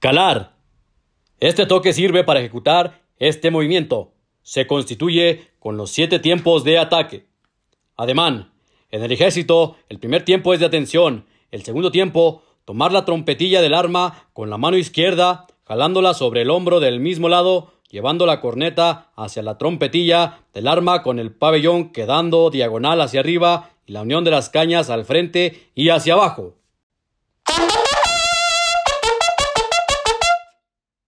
Calar. Este toque sirve para ejecutar este movimiento. Se constituye con los siete tiempos de ataque. Ademán. En el ejército, el primer tiempo es de atención. El segundo tiempo, tomar la trompetilla del arma con la mano izquierda, jalándola sobre el hombro del mismo lado, llevando la corneta hacia la trompetilla del arma con el pabellón quedando diagonal hacia arriba y la unión de las cañas al frente y hacia abajo.